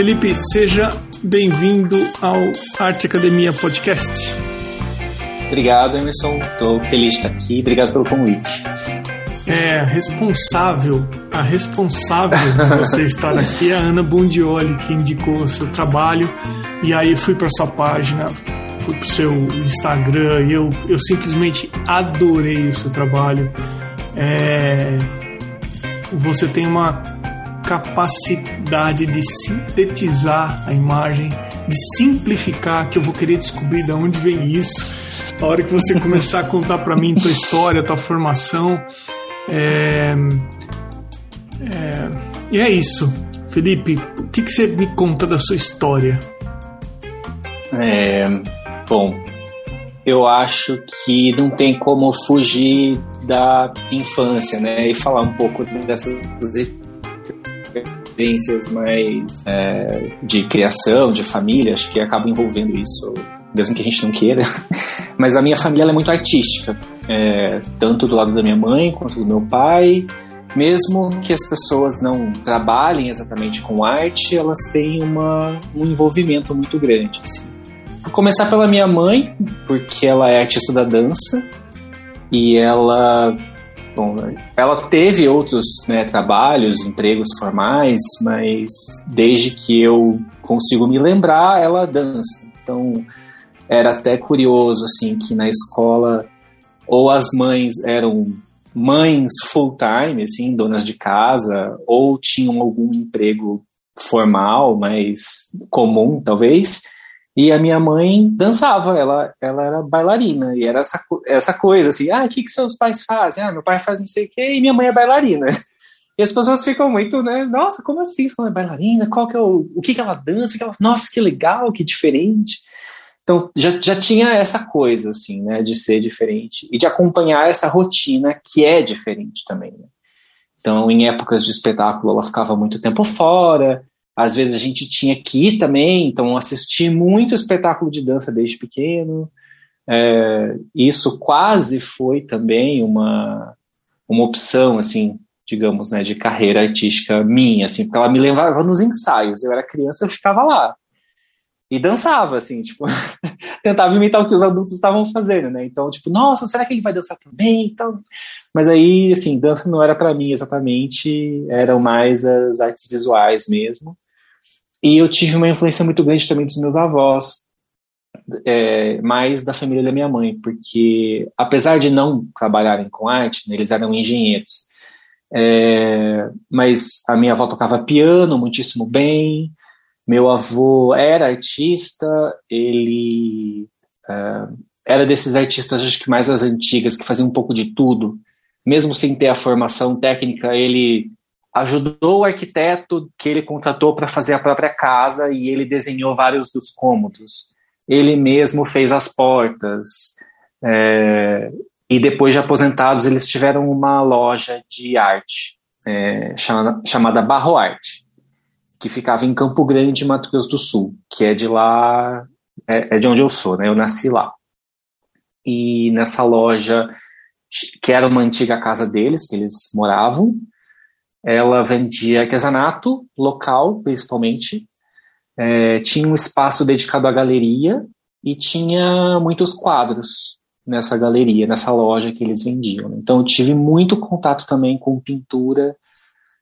Felipe, seja bem-vindo ao Arte Academia Podcast. Obrigado, Emerson. Estou feliz de estar aqui. Obrigado pelo convite. É, responsável, a responsável de você estar aqui é a Ana Bondioli, que indicou o seu trabalho. E aí fui para sua página, fui para o seu Instagram e eu, eu simplesmente adorei o seu trabalho. É, você tem uma capacidade de sintetizar a imagem, de simplificar, que eu vou querer descobrir de onde vem isso. A hora que você começar a contar para mim tua história, tua formação, é, é, e é isso. Felipe, o que, que você me conta da sua história? É, bom, eu acho que não tem como fugir da infância, né? E falar um pouco dessas experiências mais é, de criação, de família, acho que acaba envolvendo isso, mesmo que a gente não queira. Mas a minha família é muito artística é, tanto do lado da minha mãe quanto do meu pai. Mesmo que as pessoas não trabalhem exatamente com arte, elas têm uma, um envolvimento muito grande. Assim. Vou começar pela minha mãe, porque ela é artista da dança e ela Bom, ela teve outros né, trabalhos, empregos formais, mas desde que eu consigo me lembrar, ela dança. Então, era até curioso assim que na escola ou as mães eram mães full-time, assim, donas de casa, ou tinham algum emprego formal, mais comum, talvez. E a minha mãe dançava, ela, ela era bailarina, e era essa, essa coisa assim: ah, o que, que seus pais fazem? Ah, meu pai faz não sei o quê, e minha mãe é bailarina. E as pessoas ficam muito, né? Nossa, como assim? Ela é bailarina? Qual que é o, o que, que ela dança? Que ela, nossa, que legal, que diferente. Então já, já tinha essa coisa, assim, né, de ser diferente e de acompanhar essa rotina que é diferente também. Né? Então, em épocas de espetáculo, ela ficava muito tempo fora. Às vezes a gente tinha que ir também, então assisti muito espetáculo de dança desde pequeno. É, isso quase foi também uma, uma opção, assim, digamos, né, de carreira artística minha, assim, porque ela me levava nos ensaios. Eu era criança, eu ficava lá e dançava, assim, tipo, tentava imitar o que os adultos estavam fazendo, né? Então, tipo, nossa, será que ele vai dançar também? Então, mas aí, assim, dança não era para mim exatamente, eram mais as artes visuais mesmo. E eu tive uma influência muito grande também dos meus avós, é, mais da família da minha mãe, porque apesar de não trabalharem com arte, né, eles eram engenheiros. É, mas a minha avó tocava piano muitíssimo bem, meu avô era artista, ele uh, era desses artistas, acho que mais as antigas, que faziam um pouco de tudo. Mesmo sem ter a formação técnica, ele ajudou o arquiteto que ele contratou para fazer a própria casa e ele desenhou vários dos cômodos. Ele mesmo fez as portas. É, e depois de aposentados, eles tiveram uma loja de arte é, chamada, chamada Barro Arte que ficava em Campo Grande, Mato Grosso do Sul, que é de lá, é, é de onde eu sou, né? Eu nasci lá. E nessa loja, que era uma antiga casa deles, que eles moravam, ela vendia artesanato local, principalmente. É, tinha um espaço dedicado à galeria e tinha muitos quadros nessa galeria, nessa loja que eles vendiam. Então, eu tive muito contato também com pintura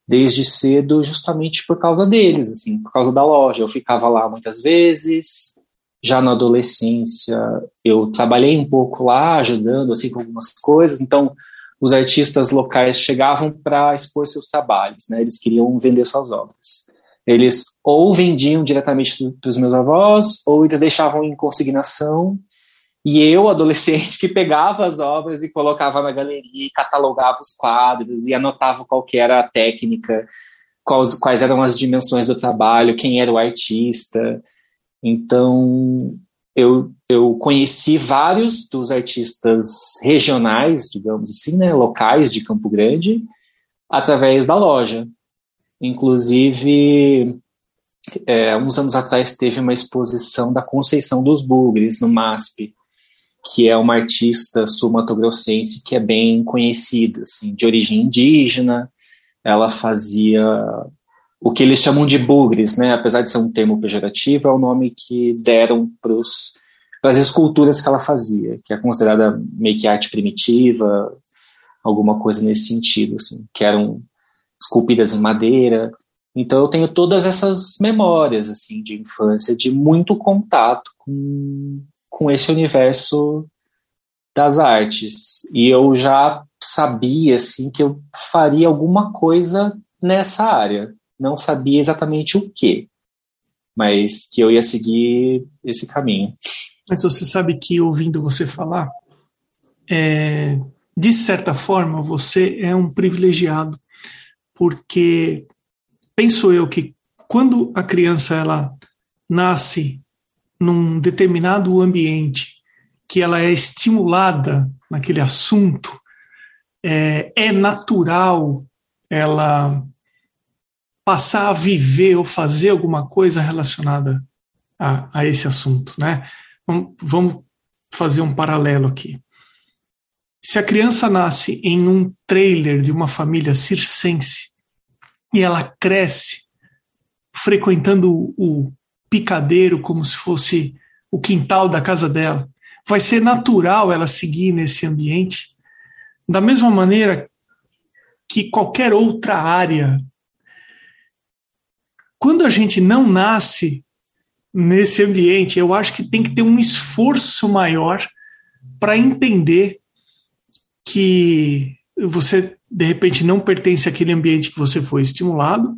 desde cedo justamente por causa deles, assim, por causa da loja. Eu ficava lá muitas vezes. Já na adolescência, eu trabalhei um pouco lá, ajudando assim com algumas coisas. Então, os artistas locais chegavam para expor seus trabalhos, né? Eles queriam vender suas obras. Eles ou vendiam diretamente para os meus avós, ou eles deixavam em consignação e eu, adolescente, que pegava as obras e colocava na galeria e catalogava os quadros e anotava qual que era a técnica, quais, quais eram as dimensões do trabalho, quem era o artista. Então, eu, eu conheci vários dos artistas regionais, digamos assim, né, locais de Campo Grande, através da loja. Inclusive, é, uns anos atrás teve uma exposição da Conceição dos Bugres, no MASP, que é uma artista sul-mato-grossense que é bem conhecida, assim, de origem indígena. Ela fazia o que eles chamam de bugres, né? Apesar de ser um termo pejorativo, é o nome que deram para as esculturas que ela fazia, que é considerada meio que arte primitiva, alguma coisa nesse sentido, assim, que eram esculpidas em madeira. Então eu tenho todas essas memórias assim de infância, de muito contato com, com esse universo das artes. E eu já sabia assim que eu faria alguma coisa nessa área não sabia exatamente o que, mas que eu ia seguir esse caminho. Mas você sabe que ouvindo você falar, é, de certa forma você é um privilegiado, porque penso eu que quando a criança ela nasce num determinado ambiente que ela é estimulada naquele assunto, é, é natural ela passar a viver ou fazer alguma coisa relacionada a, a esse assunto, né? Vamos fazer um paralelo aqui. Se a criança nasce em um trailer de uma família circense e ela cresce frequentando o, o picadeiro como se fosse o quintal da casa dela, vai ser natural ela seguir nesse ambiente. Da mesma maneira que qualquer outra área quando a gente não nasce nesse ambiente, eu acho que tem que ter um esforço maior para entender que você de repente não pertence àquele ambiente que você foi estimulado,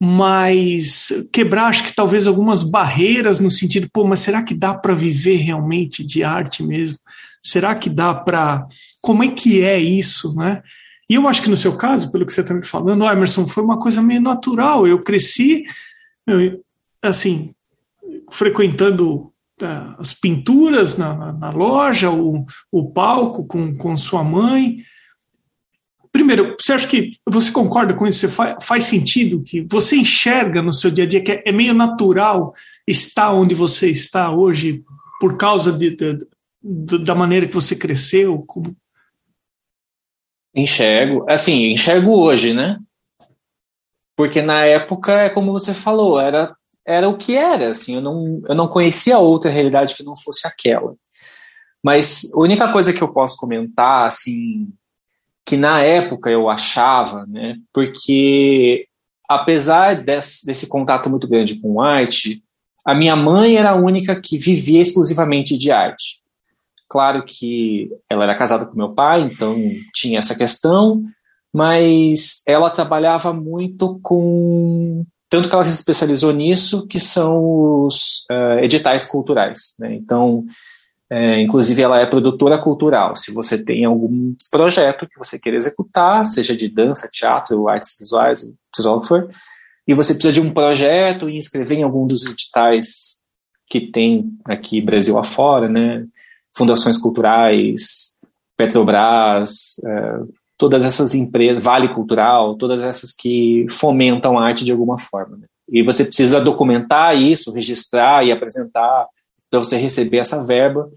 mas quebrar acho que talvez algumas barreiras no sentido, pô, mas será que dá para viver realmente de arte mesmo? Será que dá para como é que é isso, né? E eu acho que no seu caso, pelo que você está me falando, Emerson, foi uma coisa meio natural. Eu cresci, assim, frequentando uh, as pinturas na, na, na loja, o, o, palco com, com sua mãe. Primeiro, você acha que você concorda com isso? Você faz, faz sentido que você enxerga no seu dia a dia que é, é meio natural estar onde você está hoje por causa de, de, de, da maneira que você cresceu? Como, Enxergo. Assim, enxergo hoje, né? Porque na época, é como você falou, era, era o que era, assim, eu não, eu não conhecia outra realidade que não fosse aquela. Mas a única coisa que eu posso comentar, assim, que na época eu achava, né, porque apesar desse, desse contato muito grande com arte, a minha mãe era a única que vivia exclusivamente de arte. Claro que ela era casada com meu pai, então tinha essa questão, mas ela trabalhava muito com. Tanto que ela se especializou nisso, que são os uh, editais culturais. Né? Então, é, inclusive, ela é produtora cultural. Se você tem algum projeto que você queira executar, seja de dança, teatro, artes visuais, seja o que for, e você precisa de um projeto e inscrever em algum dos editais que tem aqui Brasil afora, né? Fundações culturais, Petrobras, é, todas essas empresas, Vale Cultural, todas essas que fomentam a arte de alguma forma. Né? E você precisa documentar isso, registrar e apresentar para você receber essa verba.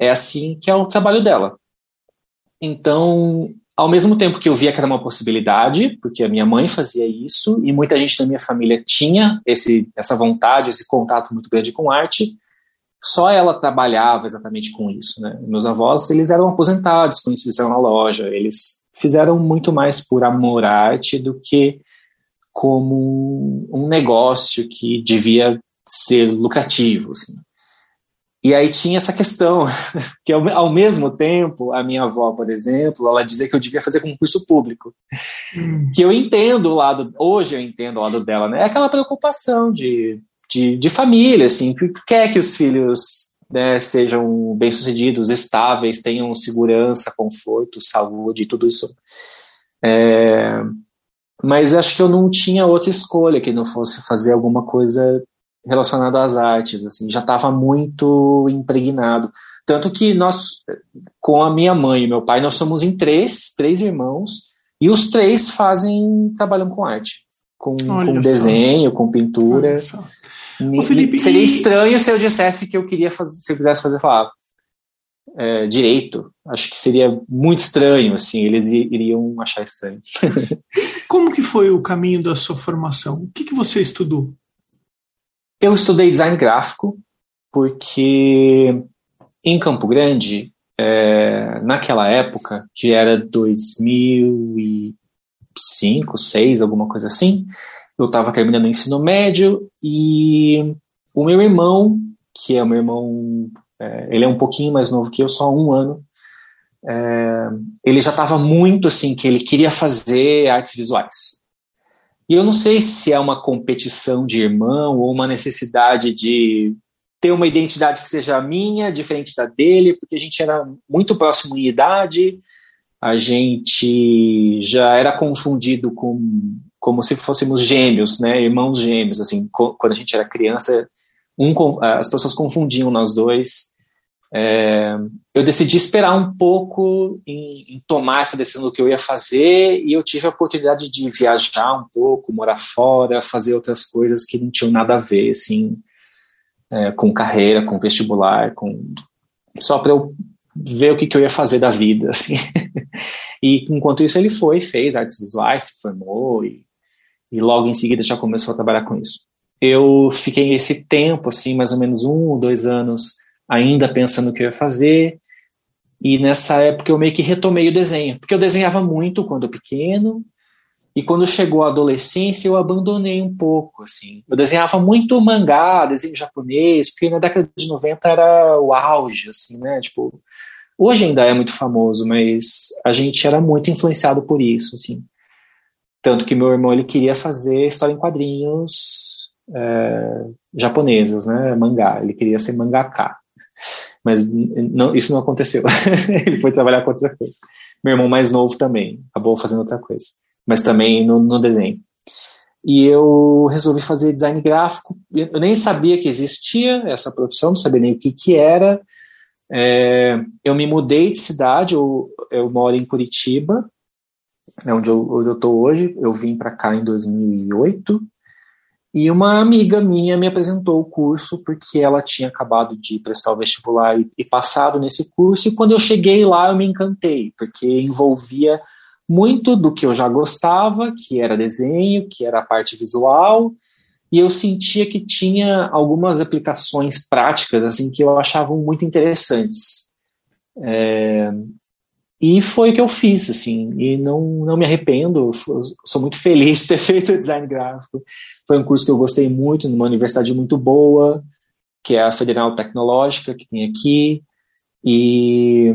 É assim que é o trabalho dela. Então, ao mesmo tempo que eu via que era uma possibilidade, porque a minha mãe fazia isso e muita gente da minha família tinha esse, essa vontade, esse contato muito grande com arte, só ela trabalhava exatamente com isso, né? Meus avós, eles eram aposentados, conheciam na loja, eles fizeram muito mais por amor à arte do que como um negócio que devia ser lucrativo, assim. E aí tinha essa questão, que ao, mesmo tempo, a minha avó, por exemplo, ela dizia que eu devia fazer concurso público. Hum. Que eu entendo o lado, hoje eu entendo o lado dela, né? É aquela preocupação de de, de família, assim, que quer que os filhos né, sejam bem-sucedidos, estáveis, tenham segurança, conforto, saúde, tudo isso. É, mas acho que eu não tinha outra escolha que não fosse fazer alguma coisa relacionada às artes, assim, já estava muito impregnado. Tanto que nós, com a minha mãe e meu pai, nós somos em três, três irmãos, e os três fazem, trabalham com arte, com, com desenho, com pintura. Ô, Felipe, Seria e... estranho se eu dissesse que eu queria fazer, se eu quisesse fazer falar. é, direito. Acho que seria muito estranho, assim, eles iriam achar estranho. Como que foi o caminho da sua formação? O que, que você estudou? Eu estudei design gráfico porque em Campo Grande, é, naquela época, que era 2005, 2006, alguma coisa assim, eu estava terminando o ensino médio e o meu irmão, que é o meu irmão, é, ele é um pouquinho mais novo que eu, só um ano, é, ele já estava muito assim, que ele queria fazer artes visuais. E eu não sei se é uma competição de irmão ou uma necessidade de ter uma identidade que seja minha, diferente da dele, porque a gente era muito próximo em idade, a gente já era confundido com como se fôssemos gêmeos, né, irmãos gêmeos, assim, quando a gente era criança, um, as pessoas confundiam nós dois. É, eu decidi esperar um pouco em, em, tomar essa decisão do que eu ia fazer e eu tive a oportunidade de viajar um pouco, morar fora, fazer outras coisas que não tinham nada a ver, assim, é, com carreira, com vestibular, com só para eu ver o que, que eu ia fazer da vida, assim. e enquanto isso ele foi, fez artes visuais, se formou e, e logo em seguida já começou a trabalhar com isso. Eu fiquei esse tempo, assim, mais ou menos um ou dois anos, ainda pensando o que eu ia fazer. E nessa época eu meio que retomei o desenho, porque eu desenhava muito quando pequeno, e quando chegou a adolescência, eu abandonei um pouco, assim. Eu desenhava muito mangá, desenho japonês, porque na década de 90 era o auge, assim, né? Tipo, hoje ainda é muito famoso, mas a gente era muito influenciado por isso, assim. Tanto que meu irmão, ele queria fazer história em quadrinhos é, japonesas, né? Mangá. Ele queria ser mangaka. Mas não, isso não aconteceu. ele foi trabalhar com outra coisa. Meu irmão mais novo também acabou fazendo outra coisa mas também no, no desenho. E eu resolvi fazer design gráfico. Eu nem sabia que existia essa profissão, não sabia nem o que, que era. É, eu me mudei de cidade, eu, eu moro em Curitiba, é onde eu estou hoje. Eu vim para cá em 2008 e uma amiga minha me apresentou o curso porque ela tinha acabado de prestar o vestibular e, e passado nesse curso. E quando eu cheguei lá, eu me encantei, porque envolvia muito do que eu já gostava, que era desenho, que era a parte visual, e eu sentia que tinha algumas aplicações práticas assim que eu achava muito interessantes. É, e foi o que eu fiz, assim, e não, não me arrependo, sou muito feliz de ter feito design gráfico. Foi um curso que eu gostei muito, numa universidade muito boa, que é a Federal Tecnológica, que tem aqui, e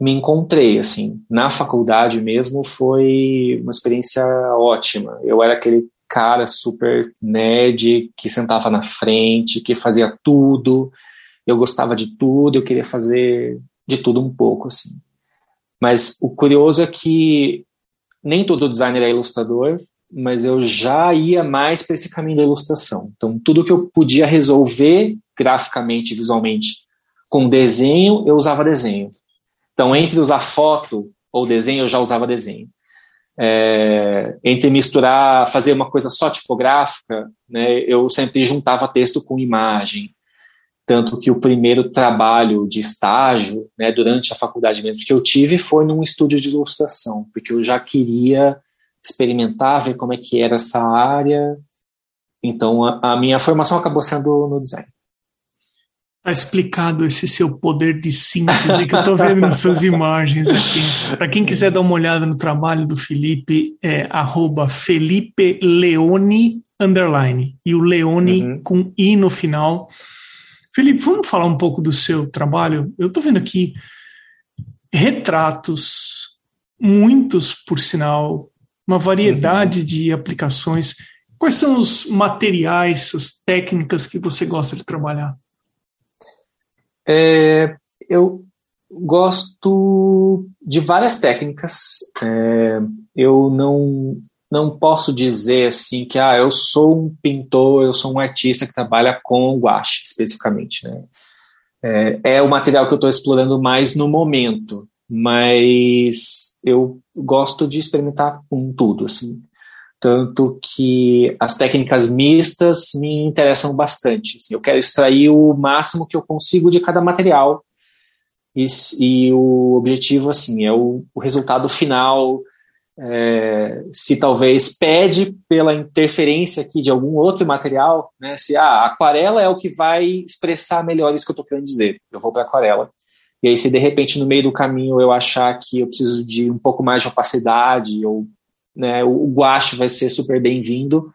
me encontrei, assim, na faculdade mesmo foi uma experiência ótima. Eu era aquele cara super nerd que sentava na frente, que fazia tudo. Eu gostava de tudo, eu queria fazer de tudo um pouco, assim. Mas o curioso é que nem todo designer é ilustrador, mas eu já ia mais para esse caminho da ilustração. Então, tudo que eu podia resolver graficamente, visualmente, com desenho, eu usava desenho. Então, entre usar foto ou desenho, eu já usava desenho. É, entre misturar, fazer uma coisa só tipográfica, né, eu sempre juntava texto com imagem. Tanto que o primeiro trabalho de estágio, né, durante a faculdade mesmo, que eu tive foi num estúdio de ilustração, porque eu já queria experimentar, ver como é que era essa área. Então, a, a minha formação acabou sendo no design. Tá explicado esse seu poder de síntese que eu tô vendo nessas imagens aqui. Para quem quiser dar uma olhada no trabalho do Felipe, é arroba Felipe Leone underline e o Leone uhum. com i no final. Felipe, vamos falar um pouco do seu trabalho? Eu tô vendo aqui retratos, muitos por sinal, uma variedade uhum. de aplicações. Quais são os materiais, as técnicas que você gosta de trabalhar? É, eu gosto de várias técnicas. É, eu não não posso dizer assim que ah, eu sou um pintor, eu sou um artista que trabalha com guache especificamente, né? É, é o material que eu estou explorando mais no momento, mas eu gosto de experimentar com tudo, assim. Tanto que as técnicas mistas me interessam bastante. Assim, eu quero extrair o máximo que eu consigo de cada material. e, e o objetivo assim é o, o resultado final é, se talvez pede pela interferência aqui de algum outro material, né? Se ah, aquarela é o que vai expressar melhor isso que eu estou querendo dizer, eu vou para aquarela. E aí, se de repente no meio do caminho eu achar que eu preciso de um pouco mais de opacidade ou né, o guache vai ser super bem-vindo,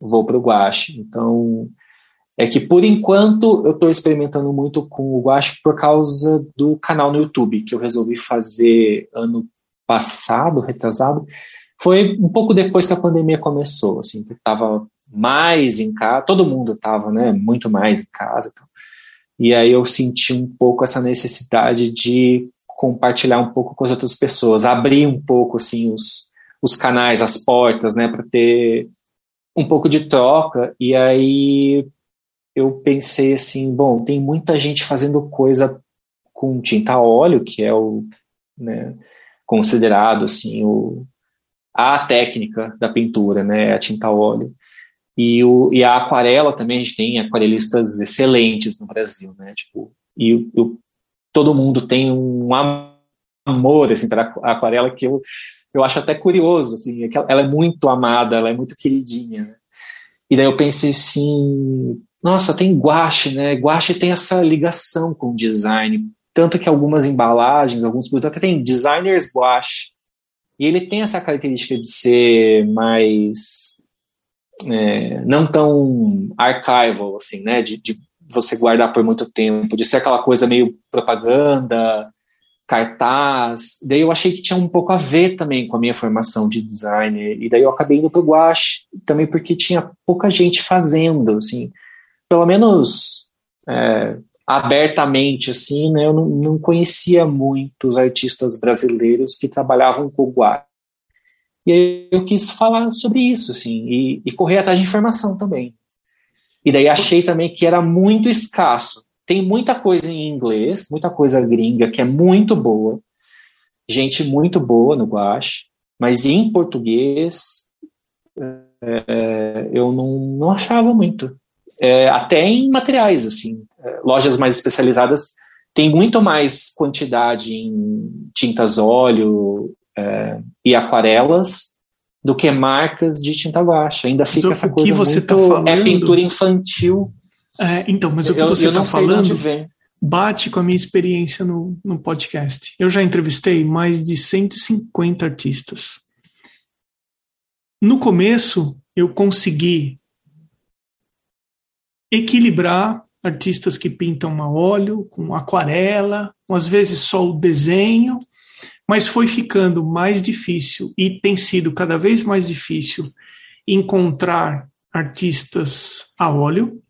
vou para o guache. Então, é que por enquanto eu estou experimentando muito com o guache por causa do canal no YouTube que eu resolvi fazer ano passado, retrasado, foi um pouco depois que a pandemia começou, assim, que estava mais em casa, todo mundo estava, né, muito mais em casa, então. e aí eu senti um pouco essa necessidade de compartilhar um pouco com as outras pessoas, abrir um pouco, assim, os, os canais, as portas, né, para ter um pouco de troca, e aí eu pensei assim, bom, tem muita gente fazendo coisa com tinta óleo, que é o, né, considerado assim o, a técnica da pintura, né, a tinta óleo. E, o, e a aquarela também, a gente tem aquarelistas excelentes no Brasil, né, tipo, e todo mundo tem um amor, assim, para aquarela que eu, eu acho até curioso, assim, é ela é muito amada, ela é muito queridinha, né? E daí eu pensei assim, nossa, tem guache, né, guache tem essa ligação com o design, tanto que algumas embalagens, alguns produtos até tem designers gouache. E ele tem essa característica de ser mais. É, não tão archival, assim, né? De, de, você guardar por muito tempo, de ser aquela coisa meio propaganda, cartaz. Daí eu achei que tinha um pouco a ver também com a minha formação de designer. E daí eu acabei indo pro gouache, também porque tinha pouca gente fazendo, assim. Pelo menos. É, abertamente assim, né? Eu não, não conhecia muitos artistas brasileiros que trabalhavam com o guache. E aí eu quis falar sobre isso, assim, e, e correr atrás de informação também. E daí achei também que era muito escasso. Tem muita coisa em inglês, muita coisa gringa que é muito boa, gente muito boa no guache, mas em português é, eu não, não achava muito. É, até em materiais, assim lojas mais especializadas têm muito mais quantidade em tintas óleo é, e aquarelas do que marcas de tinta guache. Ainda fica mas essa o coisa que você muito, tá falando... é pintura infantil. É, então, mas o que eu, você está falando bate com a minha experiência no, no podcast. Eu já entrevistei mais de 150 artistas. No começo, eu consegui equilibrar artistas que pintam a óleo, com aquarela, às vezes só o desenho, mas foi ficando mais difícil e tem sido cada vez mais difícil encontrar artistas a óleo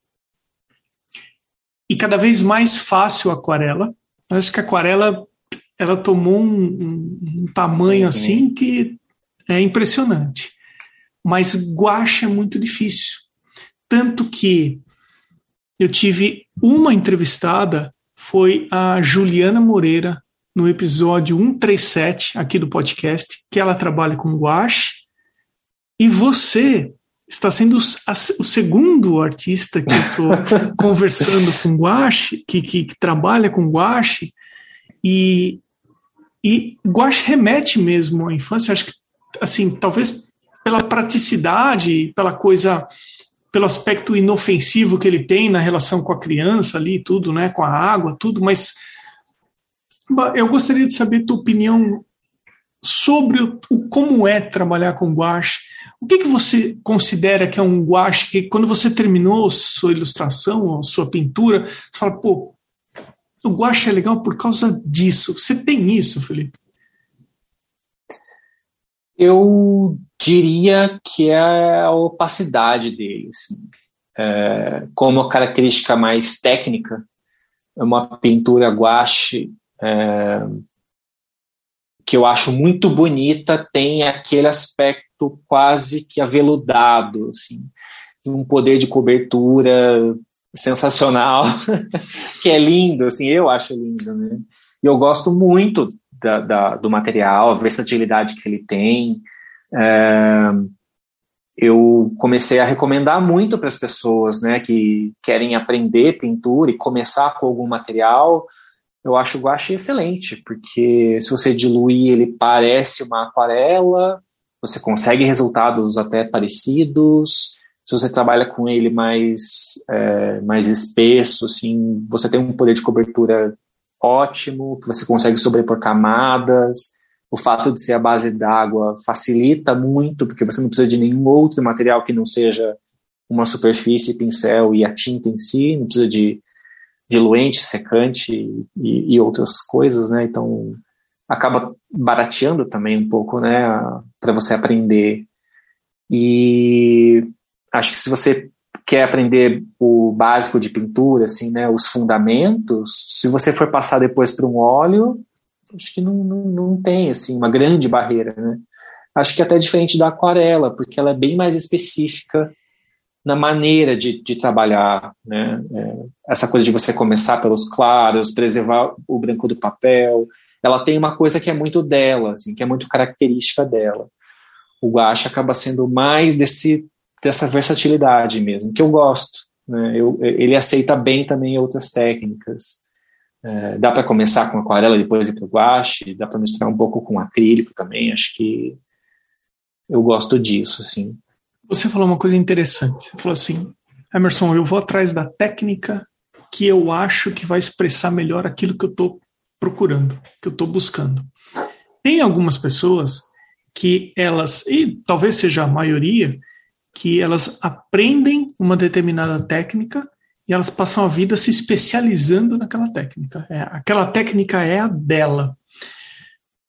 e cada vez mais fácil a aquarela. Acho que a aquarela ela tomou um, um, um tamanho assim que é impressionante. Mas guache é muito difícil. Tanto que eu tive uma entrevistada, foi a Juliana Moreira, no episódio 137 aqui do podcast, que ela trabalha com guache, e você está sendo o segundo artista que eu estou conversando com guache, que, que, que, trabalha com guache, e, e guache remete mesmo à infância, acho que, assim, talvez pela praticidade, pela coisa pelo aspecto inofensivo que ele tem na relação com a criança ali, tudo, né, com a água, tudo, mas eu gostaria de saber tua opinião sobre o, o como é trabalhar com guache. O que, que você considera que é um guache que quando você terminou sua ilustração sua pintura, você fala, pô, o guache é legal por causa disso. Você tem isso, Felipe? Eu diria que é a opacidade dele. Assim. É, como característica mais técnica, é uma pintura guache é, que eu acho muito bonita, tem aquele aspecto quase que aveludado, assim, um poder de cobertura sensacional, que é lindo, assim, eu acho lindo, né? E eu gosto muito da, da, do material, a versatilidade que ele tem. É, eu comecei a recomendar muito para as pessoas né, que querem aprender pintura e começar com algum material. eu acho o guache excelente, porque se você diluir, ele parece uma aquarela, você consegue resultados até parecidos. Se você trabalha com ele mais, é, mais espesso, assim, você tem um poder de cobertura ótimo, que você consegue sobrepor camadas. O fato de ser a base d'água facilita muito, porque você não precisa de nenhum outro material que não seja uma superfície, pincel e a tinta em si, não precisa de diluente, secante e, e outras coisas, né? Então acaba barateando também um pouco, né, para você aprender. E acho que se você quer aprender o básico de pintura, assim, né, os fundamentos, se você for passar depois para um óleo, acho que não, não, não tem, assim, uma grande barreira, né. Acho que é até diferente da aquarela, porque ela é bem mais específica na maneira de, de trabalhar, né? É, essa coisa de você começar pelos claros, preservar o branco do papel, ela tem uma coisa que é muito dela, assim, que é muito característica dela. O guache acaba sendo mais desse dessa versatilidade mesmo, que eu gosto. Né? Eu, ele aceita bem também outras técnicas. É, dá para começar com aquarela, depois ir para o guache, dá para misturar um pouco com acrílico também. Acho que eu gosto disso, assim. Você falou uma coisa interessante. Você falou assim, Emerson, eu vou atrás da técnica que eu acho que vai expressar melhor aquilo que eu estou procurando, que eu estou buscando. Tem algumas pessoas que elas, e talvez seja a maioria, que elas aprendem uma determinada técnica e elas passam a vida se especializando naquela técnica. É, aquela técnica é a dela.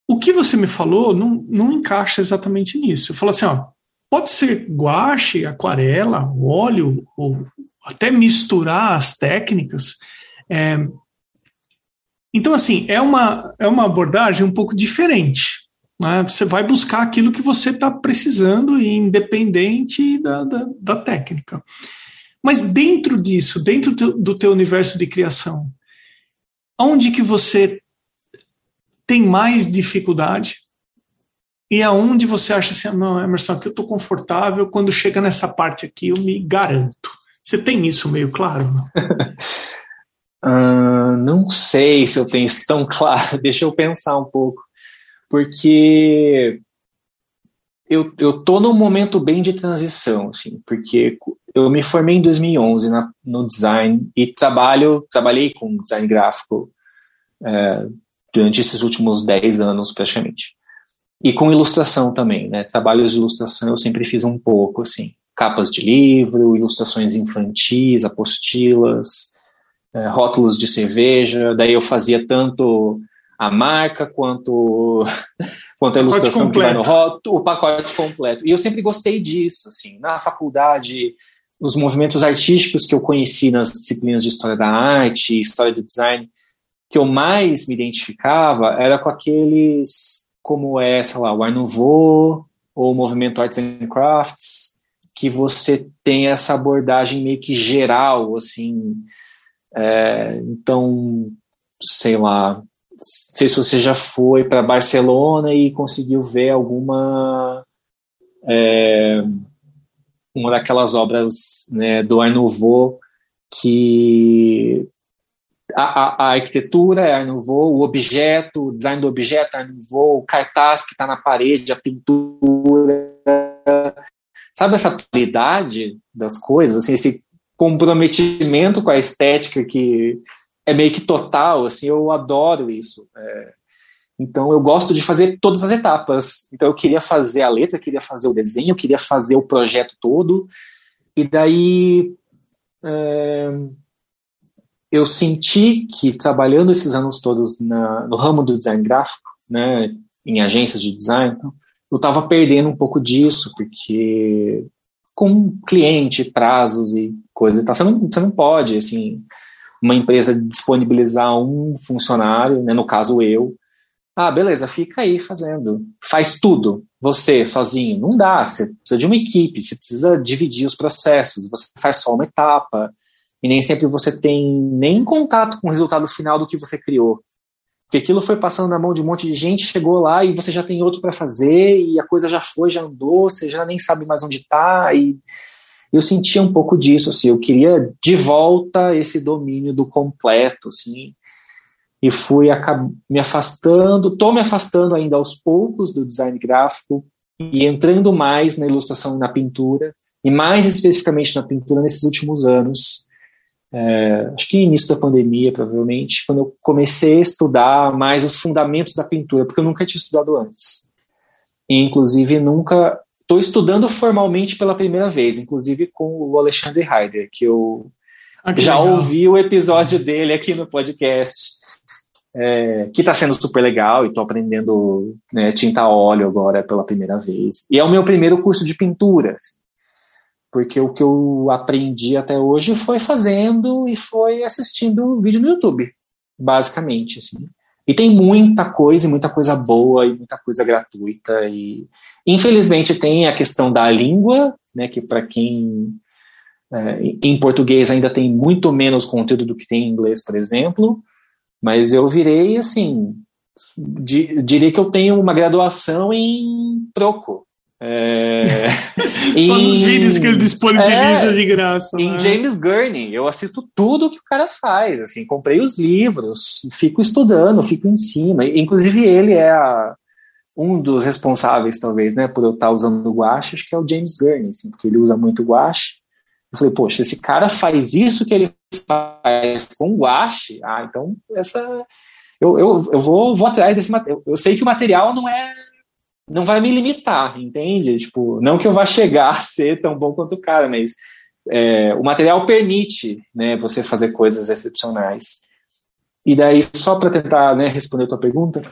O que você me falou não, não encaixa exatamente nisso. Eu falo assim, ó, pode ser guache, aquarela, óleo, ou até misturar as técnicas. É, então, assim, é uma, é uma abordagem um pouco diferente. Né? Você vai buscar aquilo que você está precisando, independente da, da, da, técnica. Mas dentro disso, dentro do teu universo de criação, onde que você tem mais dificuldade? E aonde você acha assim, não, Emerson, aqui eu estou confortável, quando chega nessa parte aqui eu me garanto. Você tem isso meio claro? Não? uh, não sei se eu tenho isso tão claro, deixa eu pensar um pouco porque eu, eu tô num momento bem de transição, assim, porque eu me formei em 2011 na, no design e trabalho, trabalhei com design gráfico é, durante esses últimos 10 anos, praticamente. E com ilustração também, né? Trabalhos de ilustração eu sempre fiz um pouco, assim, capas de livro, ilustrações infantis, apostilas, é, rótulos de cerveja, daí eu fazia tanto a marca quanto, quanto a ilustração que vai no rótulo, o pacote completo. E eu sempre gostei disso, assim, na faculdade, os movimentos artísticos que eu conheci nas disciplinas de história da arte, história do design, que eu mais me identificava era com aqueles como é, sei lá, o Art Nouveau ou o movimento Arts and Crafts, que você tem essa abordagem meio que geral, assim, é, então, sei lá, sei se você já foi para Barcelona e conseguiu ver alguma é, uma daquelas obras né, do Art Nouveau que a, a, a, arquitetura é Art Nouveau, o objeto, o design do objeto é Art Nouveau, o cartaz que está na parede, a pintura, sabe essa qualidade das coisas, assim, esse comprometimento com a estética que é meio que total, assim, eu adoro isso. É, então eu gosto de fazer todas as etapas. Então eu queria fazer a letra, queria fazer o desenho, eu queria fazer o projeto todo. E daí é, eu senti que trabalhando esses anos todos na, no ramo do design gráfico, né, em agências de design, eu estava perdendo um pouco disso, porque com cliente, prazos e coisas, você não, você não pode, assim, uma empresa disponibilizar um funcionário, né, no caso eu, ah, beleza, fica aí fazendo. Faz tudo, você, sozinho. Não dá, você precisa de uma equipe, você precisa dividir os processos, você faz só uma etapa. E nem sempre você tem nem contato com o resultado final do que você criou. Porque aquilo foi passando na mão de um monte de gente, chegou lá e você já tem outro para fazer, e a coisa já foi, já andou, você já nem sabe mais onde está, e eu sentia um pouco disso, assim, eu queria de volta esse domínio do completo, assim, e fui me afastando, estou me afastando ainda aos poucos do design gráfico e entrando mais na ilustração e na pintura, e mais especificamente na pintura nesses últimos anos. É, acho que início da pandemia, provavelmente, quando eu comecei a estudar mais os fundamentos da pintura, porque eu nunca tinha estudado antes. E, inclusive, nunca. Estou estudando formalmente pela primeira vez, inclusive com o Alexandre Heider, que eu ah, que já legal. ouvi o episódio dele aqui no podcast é, que está sendo super legal e estou aprendendo né, tinta óleo agora pela primeira vez. E é o meu primeiro curso de pintura, porque o que eu aprendi até hoje foi fazendo e foi assistindo vídeo no YouTube, basicamente. Assim. E tem muita coisa, muita coisa boa e muita coisa gratuita. E infelizmente tem a questão da língua, né, que para quem é, em português ainda tem muito menos conteúdo do que tem em inglês, por exemplo. Mas eu virei, assim, di, diria que eu tenho uma graduação em troco. É, Só nos vídeos que ele disponibiliza é, de graça. Em né? James Gurney, eu assisto tudo que o cara faz. Assim, comprei os livros, fico estudando, fico em cima. Inclusive, ele é a, um dos responsáveis, talvez, né, por eu estar usando guache, acho que é o James Gurney, assim, porque ele usa muito guache. Eu falei, poxa, esse cara faz isso que ele faz com guache, ah, então essa. Eu, eu, eu vou, vou atrás desse material. Eu sei que o material não é. Não vai me limitar, entende? Tipo, não que eu vá chegar a ser tão bom quanto o cara, mas é, o material permite né, você fazer coisas excepcionais. E daí, só para tentar né, responder a tua pergunta,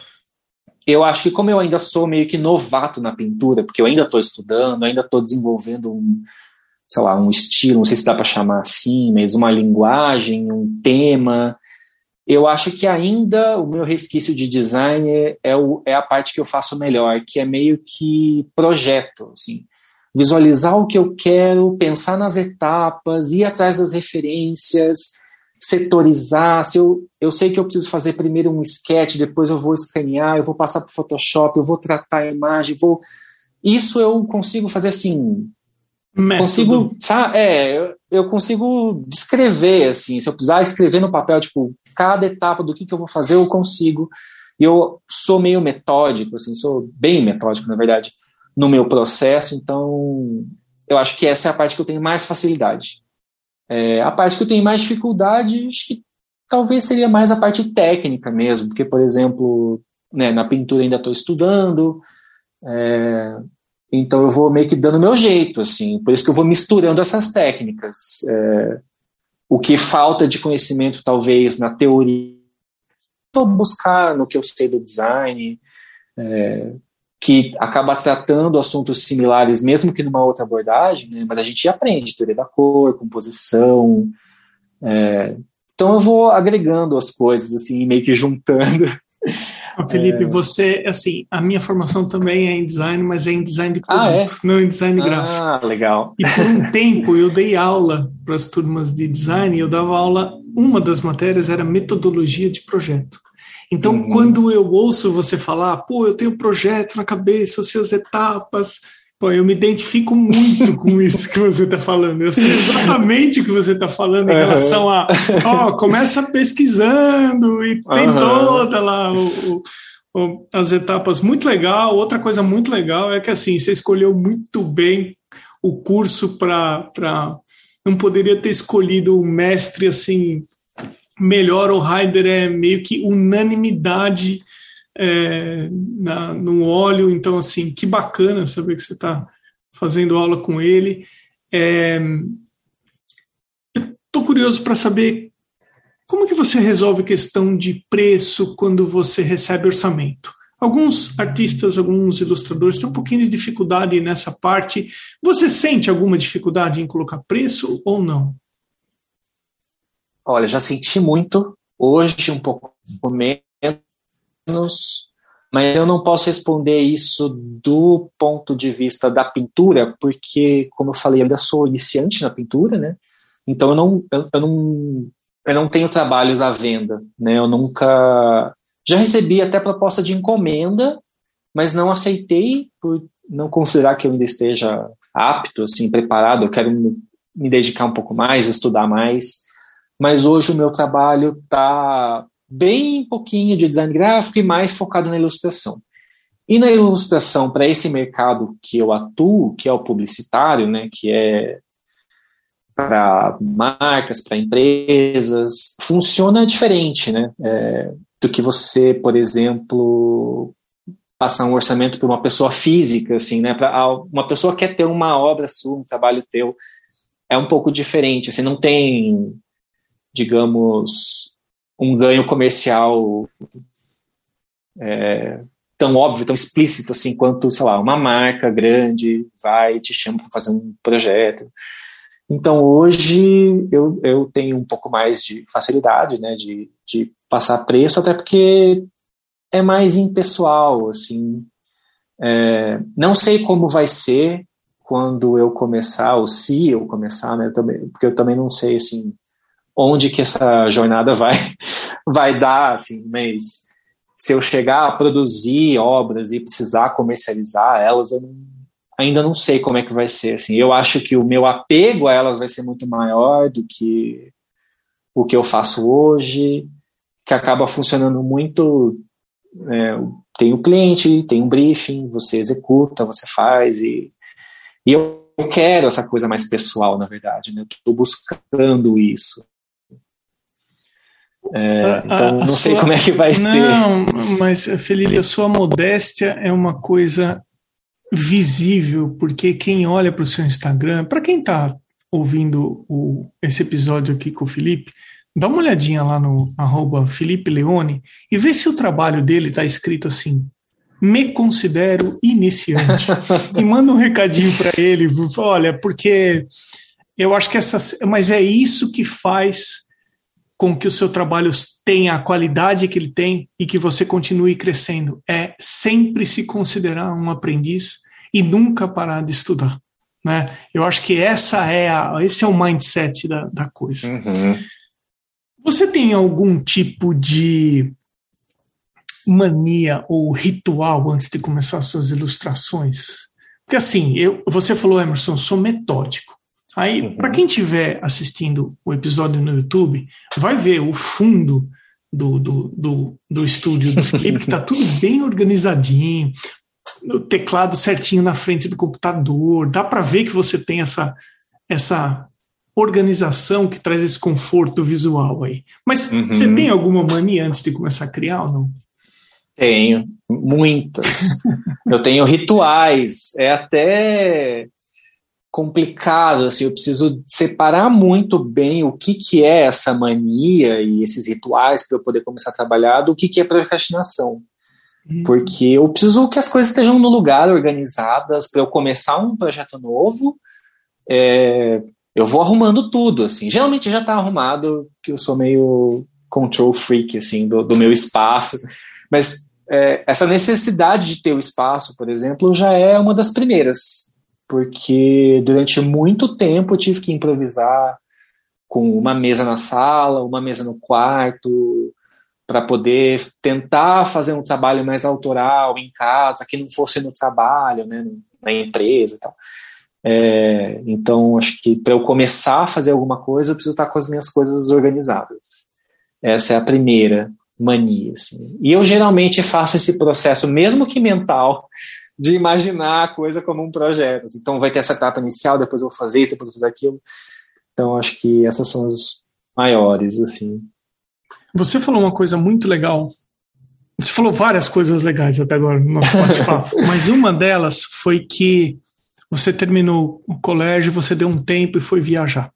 eu acho que como eu ainda sou meio que novato na pintura, porque eu ainda estou estudando, ainda estou desenvolvendo um, sei lá, um estilo, não sei se dá para chamar assim, mas uma linguagem, um tema. Eu acho que ainda o meu resquício de design é, o, é a parte que eu faço melhor, que é meio que projeto, assim. Visualizar o que eu quero, pensar nas etapas, ir atrás das referências, setorizar. Se eu, eu sei que eu preciso fazer primeiro um sketch, depois eu vou escanear, eu vou passar para o Photoshop, eu vou tratar a imagem, vou. Isso eu consigo fazer assim, Método. Consigo, sabe, é, eu, consigo descrever, assim, se eu precisar escrever no papel, tipo, cada etapa do que, que eu vou fazer, eu consigo. E eu sou meio metódico, assim, sou bem metódico, na verdade, no meu processo, então eu acho que essa é a parte que eu tenho mais facilidade. É, a parte que eu tenho mais dificuldade, acho que talvez seria mais a parte técnica mesmo, porque, por exemplo, né, na pintura ainda estou estudando, é, então eu vou meio que dando meu jeito, assim. Por isso que eu vou misturando essas técnicas. É, o que falta de conhecimento, talvez, na teoria, vou buscar no que eu sei do design, é, que acaba tratando assuntos similares, mesmo que numa outra abordagem, né? mas a gente aprende teoria da cor, composição. É, então eu vou agregando as coisas, assim, meio que juntando Felipe, é... você, assim, a minha formação também é em design, mas é em design de produto, ah, é? não em design ah, gráfico. Ah, legal. E por um tempo eu dei aula para as turmas de design, eu dava aula, uma das matérias era metodologia de projeto. Então, uhum. quando eu ouço você falar, pô, eu tenho projeto na cabeça, as suas etapas, Pô, eu me identifico muito com isso que você está falando. Eu sei exatamente o que você está falando em uhum. relação a, ó, começa pesquisando e tem uhum. toda lá o, o, as etapas. Muito legal. Outra coisa muito legal é que assim você escolheu muito bem o curso para não poderia ter escolhido o mestre assim melhor. O Heider é meio que unanimidade é, na, no óleo. Então, assim, que bacana saber que você está fazendo aula com ele. É, estou curioso para saber como que você resolve questão de preço quando você recebe orçamento. Alguns artistas, alguns ilustradores têm um pouquinho de dificuldade nessa parte. Você sente alguma dificuldade em colocar preço ou não? Olha, já senti muito. Hoje um pouco menos mas eu não posso responder isso do ponto de vista da pintura, porque, como eu falei, eu ainda sou iniciante na pintura, né? Então eu não, eu, eu não, eu não tenho trabalhos à venda, né? Eu nunca já recebi até proposta de encomenda, mas não aceitei por não considerar que eu ainda esteja apto, assim, preparado. Eu quero me, me dedicar um pouco mais, estudar mais. Mas hoje o meu trabalho está bem pouquinho de design gráfico e mais focado na ilustração. E na ilustração, para esse mercado que eu atuo, que é o publicitário, né, que é para marcas, para empresas, funciona diferente, né, é, do que você, por exemplo, passar um orçamento para uma pessoa física, assim, né, para uma pessoa quer ter uma obra sua, um trabalho teu, é um pouco diferente, assim, não tem, digamos, um ganho comercial é, tão óbvio, tão explícito assim quanto, sei lá, uma marca grande vai te chama para fazer um projeto. Então hoje eu, eu tenho um pouco mais de facilidade, né, de, de passar preço, até porque é mais impessoal, assim. É, não sei como vai ser quando eu começar, ou se eu começar, né, eu também, porque eu também não sei, assim, onde que essa jornada vai, vai dar, assim, mas se eu chegar a produzir obras e precisar comercializar elas, eu não, ainda não sei como é que vai ser. Assim, eu acho que o meu apego a elas vai ser muito maior do que o que eu faço hoje, que acaba funcionando muito. É, tem o cliente, tem um briefing, você executa, você faz e, e eu quero essa coisa mais pessoal, na verdade, né? Estou buscando isso. É, então, a, a não sua... sei como é que vai não, ser. Não, mas, Felipe, a sua modéstia é uma coisa visível, porque quem olha para o seu Instagram, para quem está ouvindo o, esse episódio aqui com o Felipe, dá uma olhadinha lá no arroba Felipe Leone e vê se o trabalho dele está escrito assim, me considero iniciante. e manda um recadinho para ele, olha, porque eu acho que essa, mas é isso que faz com que o seu trabalho tenha a qualidade que ele tem e que você continue crescendo. É sempre se considerar um aprendiz e nunca parar de estudar. Né? Eu acho que essa é a, esse é o mindset da, da coisa. Uhum. Você tem algum tipo de mania ou ritual antes de começar suas ilustrações? Porque assim, eu, você falou, Emerson, sou metódico. Aí, uhum. para quem estiver assistindo o episódio no YouTube, vai ver o fundo do, do, do, do estúdio do Felipe, que está tudo bem organizadinho, o teclado certinho na frente do computador. Dá para ver que você tem essa, essa organização que traz esse conforto visual aí. Mas uhum. você tem alguma mania antes de começar a criar ou não? Tenho, muitas. Eu tenho rituais. É até complicado, assim, eu preciso separar muito bem o que, que é essa mania e esses rituais para eu poder começar a trabalhar do que, que é procrastinação. Uhum. Porque eu preciso que as coisas estejam no lugar, organizadas, para eu começar um projeto novo, é, eu vou arrumando tudo, assim. Geralmente já está arrumado, que eu sou meio control freak, assim, do, do meu espaço, mas é, essa necessidade de ter o espaço, por exemplo, já é uma das primeiras porque durante muito tempo eu tive que improvisar com uma mesa na sala, uma mesa no quarto, para poder tentar fazer um trabalho mais autoral em casa, que não fosse no trabalho, né, na empresa e tal. É, então, acho que para eu começar a fazer alguma coisa, eu preciso estar com as minhas coisas organizadas. Essa é a primeira mania. Assim. E eu geralmente faço esse processo, mesmo que mental, de imaginar a coisa como um projeto. Então vai ter essa etapa inicial, depois eu vou fazer isso, depois eu vou fazer aquilo. Então acho que essas são as maiores, assim. Você falou uma coisa muito legal. Você falou várias coisas legais até agora no nosso bate-papo, mas uma delas foi que você terminou o colégio, você deu um tempo e foi viajar.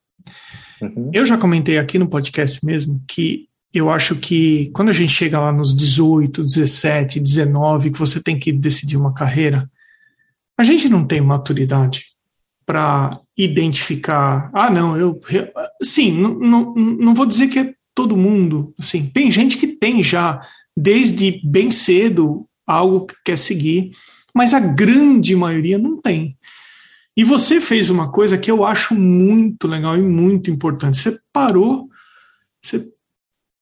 Uhum. Eu já comentei aqui no podcast mesmo que eu acho que quando a gente chega lá nos 18, 17, 19, que você tem que decidir uma carreira, a gente não tem maturidade para identificar. Ah, não, eu. Sim, não, não, não vou dizer que é todo mundo. Assim, tem gente que tem já, desde bem cedo, algo que quer seguir, mas a grande maioria não tem. E você fez uma coisa que eu acho muito legal e muito importante. Você parou, você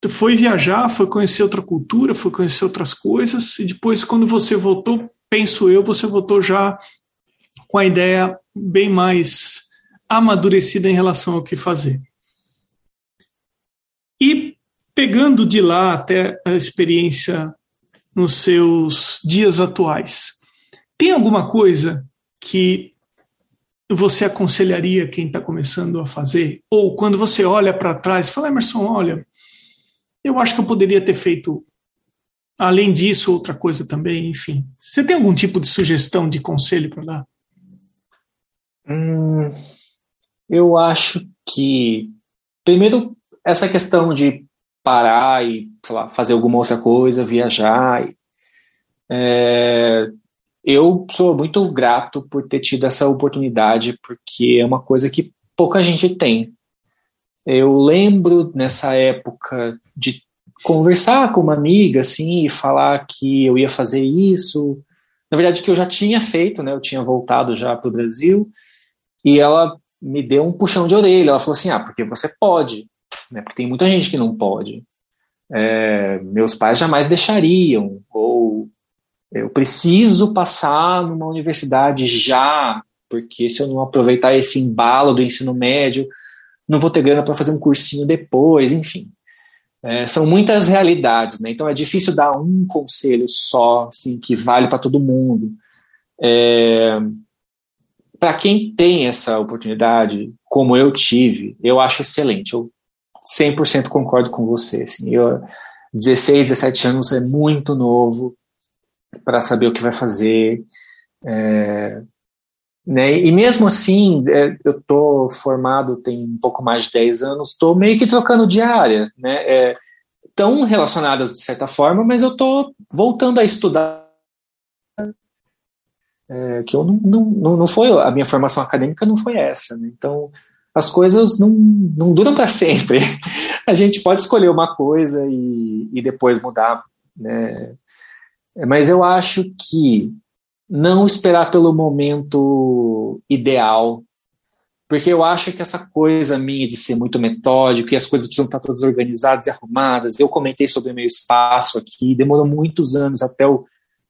foi viajar, foi conhecer outra cultura, foi conhecer outras coisas, e depois, quando você voltou, penso eu, você voltou já com a ideia bem mais amadurecida em relação ao que fazer. E pegando de lá até a experiência nos seus dias atuais, tem alguma coisa que você aconselharia quem está começando a fazer? Ou quando você olha para trás, fala, Emerson, olha, eu acho que eu poderia ter feito além disso outra coisa também, enfim. Você tem algum tipo de sugestão, de conselho para dar? Hum, eu acho que, primeiro, essa questão de parar e lá, fazer alguma outra coisa, viajar. É, eu sou muito grato por ter tido essa oportunidade, porque é uma coisa que pouca gente tem. Eu lembro nessa época de conversar com uma amiga assim e falar que eu ia fazer isso. Na verdade, que eu já tinha feito, né? Eu tinha voltado já para o Brasil e ela me deu um puxão de orelha. Ela falou assim: Ah, porque você pode, né? Porque tem muita gente que não pode. É, meus pais jamais deixariam ou eu preciso passar numa universidade já, porque se eu não aproveitar esse embalo do ensino médio, não vou ter grana para fazer um cursinho depois, enfim. É, são muitas realidades, né? Então é difícil dar um conselho só, assim, que vale para todo mundo. É, para quem tem essa oportunidade, como eu tive, eu acho excelente. Eu 100% concordo com você. Assim, eu, 16, 17 anos é muito novo para saber o que vai fazer. É, né? E mesmo assim, é, eu estou formado tem um pouco mais de 10 anos, estou meio que trocando de área, né? É, tão relacionadas de certa forma, mas eu estou voltando a estudar. É, que eu não, não, não foi a minha formação acadêmica não foi essa, né? então as coisas não, não duram para sempre. A gente pode escolher uma coisa e, e depois mudar, né? Mas eu acho que não esperar pelo momento ideal, porque eu acho que essa coisa minha de ser muito metódico e as coisas precisam estar todas organizadas e arrumadas. Eu comentei sobre o meu espaço aqui, demorou muitos anos até eu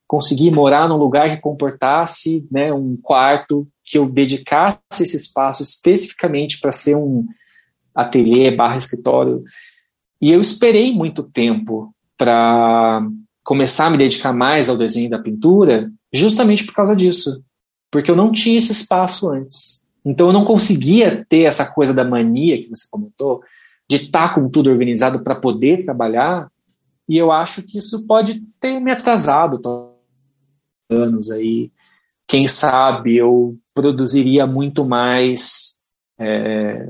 conseguir morar num lugar que comportasse né, um quarto que eu dedicasse esse espaço especificamente para ser um ateliê barra escritório. E eu esperei muito tempo para começar a me dedicar mais ao desenho da pintura, justamente por causa disso, porque eu não tinha esse espaço antes. Então eu não conseguia ter essa coisa da mania que você comentou, de estar tá com tudo organizado para poder trabalhar, e eu acho que isso pode ter me atrasado anos aí. Quem sabe eu produziria muito mais é,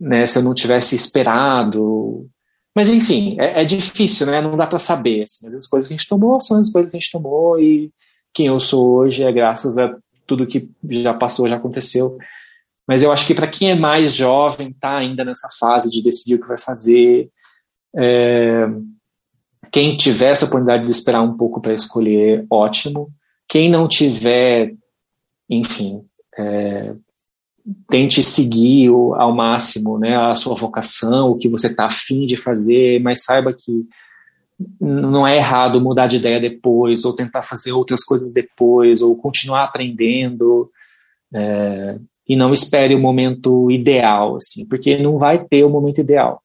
né, se eu não tivesse esperado mas, enfim, é, é difícil, né? Não dá para saber. Assim. As coisas que a gente tomou são as coisas que a gente tomou e quem eu sou hoje é graças a tudo que já passou, já aconteceu. Mas eu acho que para quem é mais jovem, está ainda nessa fase de decidir o que vai fazer, é, quem tiver essa oportunidade de esperar um pouco para escolher, ótimo. Quem não tiver, enfim, é, tente seguir ao máximo né, a sua vocação, o que você está afim de fazer, mas saiba que não é errado mudar de ideia depois, ou tentar fazer outras coisas depois, ou continuar aprendendo, é, e não espere o momento ideal, assim, porque não vai ter o momento ideal.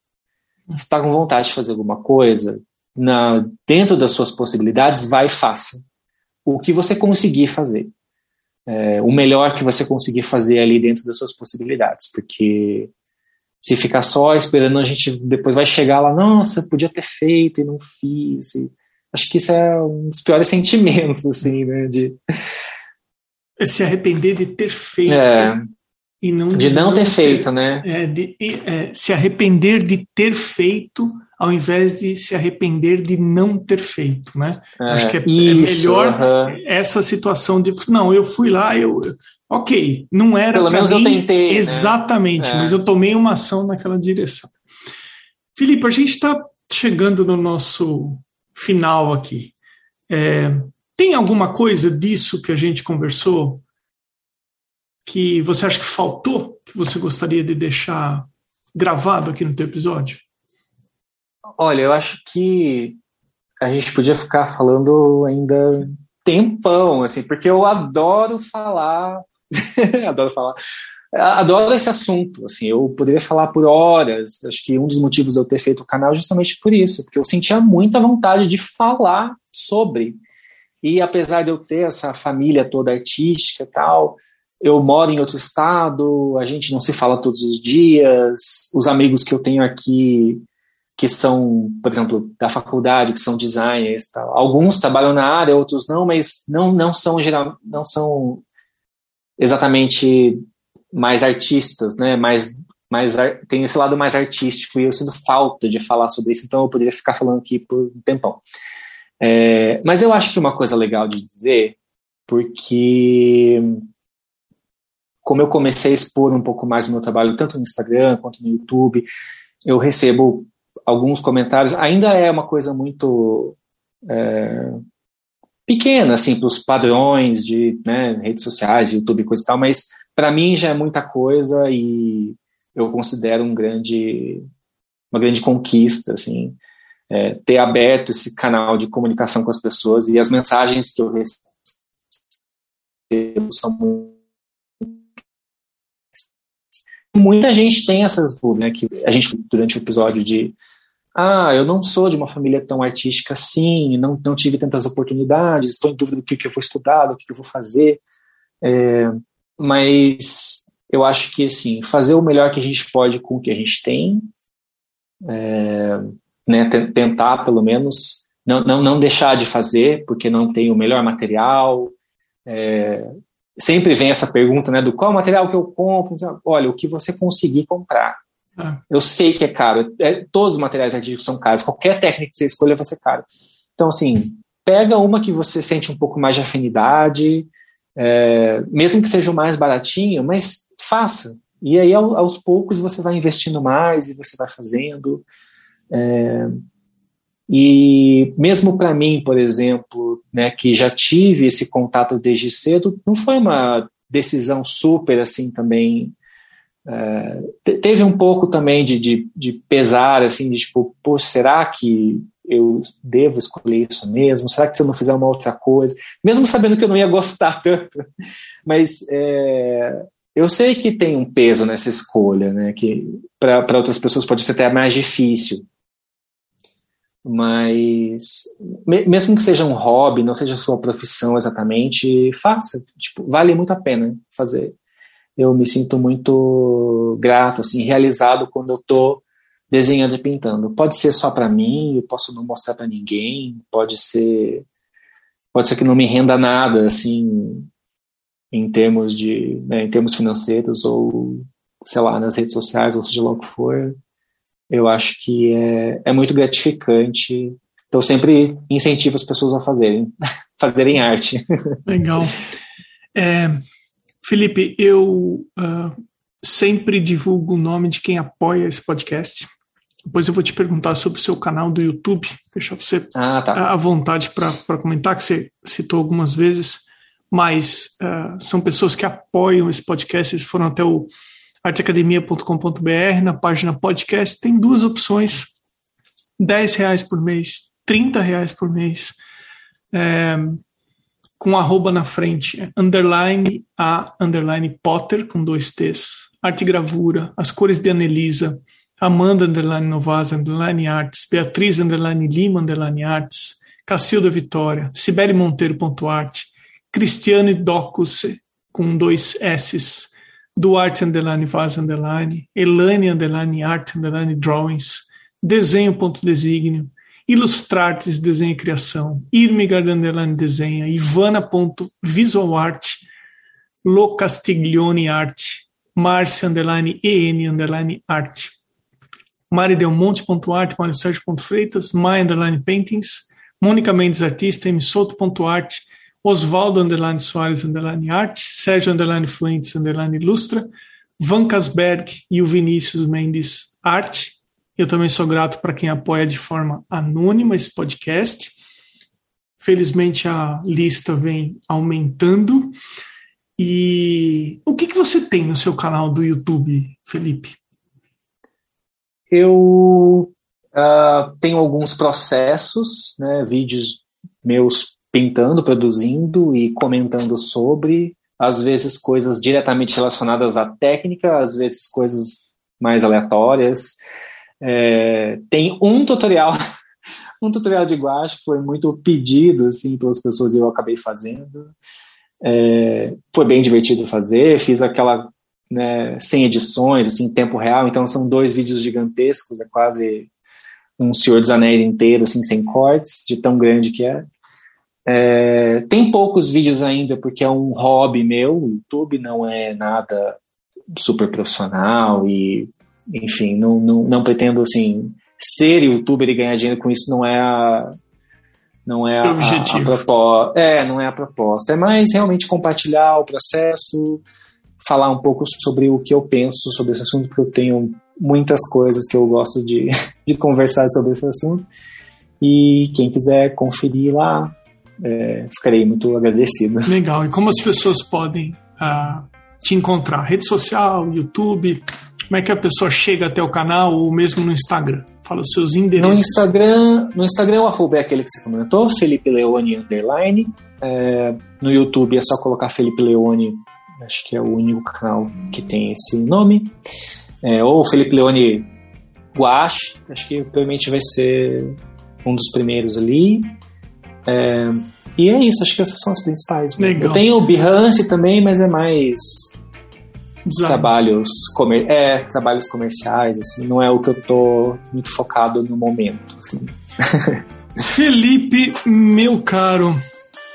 Se está com vontade de fazer alguma coisa, na, dentro das suas possibilidades, vai e faça. O que você conseguir fazer é, o melhor que você conseguir fazer ali dentro das suas possibilidades, porque se ficar só esperando, a gente depois vai chegar lá, nossa, podia ter feito e não fiz. E acho que isso é um dos piores sentimentos, assim, né? De é se arrepender de ter feito. É, e não de, de não, não ter, ter, feito, né? É, de, é, se arrepender de ter feito ao invés de se arrepender de não ter feito, né? É, Acho que é, é isso, melhor uh -huh. essa situação de não, eu fui lá, eu ok, não era pelo menos mim, eu tentei, né? exatamente, né? mas eu tomei uma ação naquela direção. Felipe, a gente está chegando no nosso final aqui. É, tem alguma coisa disso que a gente conversou que você acha que faltou, que você gostaria de deixar gravado aqui no teu episódio? Olha, eu acho que a gente podia ficar falando ainda tempão, assim, porque eu adoro falar, adoro falar, adoro esse assunto, assim, eu poderia falar por horas, acho que um dos motivos de eu ter feito o canal é justamente por isso, porque eu sentia muita vontade de falar sobre, e apesar de eu ter essa família toda artística e tal, eu moro em outro estado, a gente não se fala todos os dias, os amigos que eu tenho aqui, que são, por exemplo, da faculdade, que são designers, tal. alguns trabalham na área, outros não, mas não, não são geral, não são exatamente mais artistas, né? Mais, mais tem esse lado mais artístico e eu sinto falta de falar sobre isso, então eu poderia ficar falando aqui por um tempão. É, mas eu acho que uma coisa legal de dizer, porque como eu comecei a expor um pouco mais o meu trabalho, tanto no Instagram quanto no YouTube, eu recebo alguns comentários. Ainda é uma coisa muito é, pequena, assim, para os padrões de né, redes sociais, YouTube, coisa e tal, mas para mim já é muita coisa e eu considero um grande, uma grande conquista, assim, é, ter aberto esse canal de comunicação com as pessoas e as mensagens que eu recebo são muita gente tem essas dúvidas, né, que a gente, durante o episódio de ah, eu não sou de uma família tão artística assim, não, não tive tantas oportunidades, estou em dúvida do que, que eu vou estudar, do que, que eu vou fazer, é, mas eu acho que, assim, fazer o melhor que a gente pode com o que a gente tem, é, né, tentar, pelo menos, não, não, não deixar de fazer, porque não tem o melhor material, é, sempre vem essa pergunta, né, do qual material que eu compro, olha, o que você conseguir comprar, é. Eu sei que é caro. É, todos os materiais artísticos são caros. Qualquer técnica que você escolha vai ser caro. Então, assim, pega uma que você sente um pouco mais de afinidade, é, mesmo que seja o mais baratinho, mas faça. E aí, aos poucos, você vai investindo mais e você vai fazendo. É, e mesmo para mim, por exemplo, né, que já tive esse contato desde cedo, não foi uma decisão super assim também é, teve um pouco também de, de, de, pesar, assim, de tipo, pô, será que eu devo escolher isso mesmo? Será que se eu não fizer uma outra coisa? Mesmo sabendo que eu não ia gostar tanto, mas é, eu sei que tem um peso nessa escolha, né? Que para outras pessoas pode ser até mais difícil. Mas mesmo que seja um hobby, não seja sua profissão exatamente, faça. Tipo, vale muito a pena fazer eu me sinto muito grato, assim, realizado quando eu estou desenhando e pintando. Pode ser só para mim, eu posso não mostrar para ninguém, pode ser pode ser que não me renda nada, assim, em termos de, né, em termos financeiros ou sei lá nas redes sociais ou seja lá o que for. Eu acho que é, é muito gratificante. Então sempre incentivo as pessoas a fazerem, fazerem arte. Legal. É, Felipe, eu uh, sempre divulgo o nome de quem apoia esse podcast. Depois eu vou te perguntar sobre o seu canal do YouTube, deixar você ah, tá. à vontade para comentar, que você citou algumas vezes, mas uh, são pessoas que apoiam esse podcast, eles foram até o arteacademia.com.br, na página podcast, tem duas opções, 10 reais por mês, 30 reais por mês. É, com arroba na frente, underline a underline Potter, com dois T's, arte gravura, as cores de Anelisa, Amanda underline Novas underline Artes, Beatriz underline Lima underline Artes, Cacilda Vitória, Sibeli Monteiro ponto arte, Cristiane Docus com dois S's, Duarte underline Vaz underline, Elane underline Art underline Drawings, desenho ponto desígnio, Ilustrartes Desenho e Criação, Irmigard Underline Desenha, Ivana.visualart, Lo Castiglione Arte, Marcia Underline EN Underline Arte, Mari Delmonte.arte, Mário Sérgio.freitas, Maia Underline Paintings, Mônica Mendes Artista, Arte, Osvaldo Underline Soares Underline Arte, Sérgio Underline Fuentes Underline Ilustra, Van Casberg e o Vinícius Mendes Arte, eu também sou grato para quem apoia de forma anônima esse podcast. Felizmente a lista vem aumentando. E o que, que você tem no seu canal do YouTube, Felipe? Eu uh, tenho alguns processos, né, vídeos meus pintando, produzindo e comentando sobre. às vezes coisas diretamente relacionadas à técnica, às vezes coisas mais aleatórias. É, tem um tutorial, um tutorial de guache que foi muito pedido assim pelas pessoas e eu acabei fazendo. É, foi bem divertido fazer. Fiz aquela né, sem edições, assim, em tempo real. Então são dois vídeos gigantescos, é quase um Senhor dos Anéis inteiro, assim, sem cortes, de tão grande que é. é. Tem poucos vídeos ainda, porque é um hobby meu. O YouTube não é nada super profissional e, enfim, não, não, não pretendo, assim, ser youtuber e ganhar dinheiro com isso não é a, não é a, a, proposta. É, não é a proposta. É mais realmente compartilhar o processo, falar um pouco sobre o que eu penso sobre esse assunto, porque eu tenho muitas coisas que eu gosto de, de conversar sobre esse assunto. E quem quiser conferir lá, é, ficarei muito agradecido. Legal. E como as pessoas podem uh, te encontrar? Rede social, YouTube? Como é que a pessoa chega até o canal ou mesmo no Instagram? Fala os seus endereços. No Instagram, no Instagram o arroba é aquele que você comentou, Felipe Leone Underline. É, no YouTube é só colocar Felipe Leone, acho que é o único canal que tem esse nome é, ou Felipe Leone Guache, acho que provavelmente vai ser um dos primeiros ali. É, e é isso, acho que essas são as principais. Legal. Eu tenho o Behance também, mas é mais trabalhos, comer é, trabalhos comerciais, assim, não é o que eu tô muito focado no momento. Assim. Felipe, meu caro,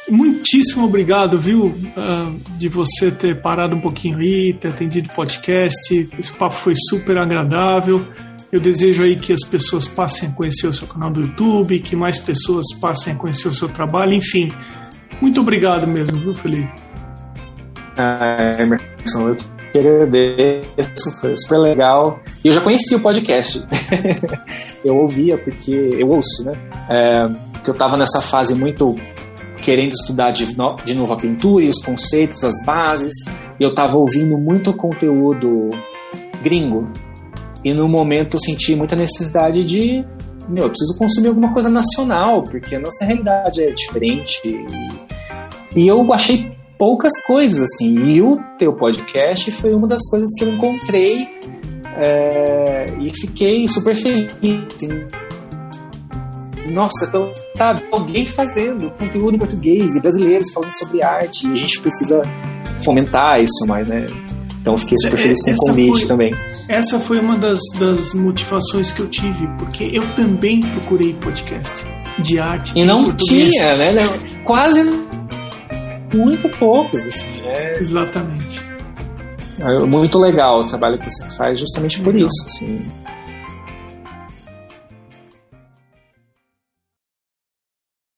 Muitíssimo obrigado, viu, uh, de você ter parado um pouquinho aí, ter atendido o podcast. Esse papo foi super agradável. Eu desejo aí que as pessoas passem a conhecer o seu canal do YouTube, que mais pessoas passem a conhecer o seu trabalho, enfim. Muito obrigado mesmo, viu, Felipe? Ah, Emerson, eu agradeço, foi super legal. E eu já conhecia o podcast. eu ouvia, porque eu ouço, né? É, porque eu estava nessa fase muito querendo estudar de, no, de novo a pintura e os conceitos, as bases, e eu estava ouvindo muito conteúdo gringo. E no momento eu senti muita necessidade de, meu, eu preciso consumir alguma coisa nacional, porque a nossa realidade é diferente. E eu achei poucas coisas, assim. E o teu podcast foi uma das coisas que eu encontrei é, e fiquei super feliz. Assim nossa, então, sabe, alguém fazendo conteúdo em português e brasileiros falando sobre arte, e a gente precisa fomentar isso mais, né? Então fiquei super feliz com o convite foi, também. Essa foi uma das, das motivações que eu tive, porque eu também procurei podcast de arte. E não tinha, né? Quase muito poucos, assim, né? Exatamente. É muito legal o trabalho que você faz justamente por isso, assim.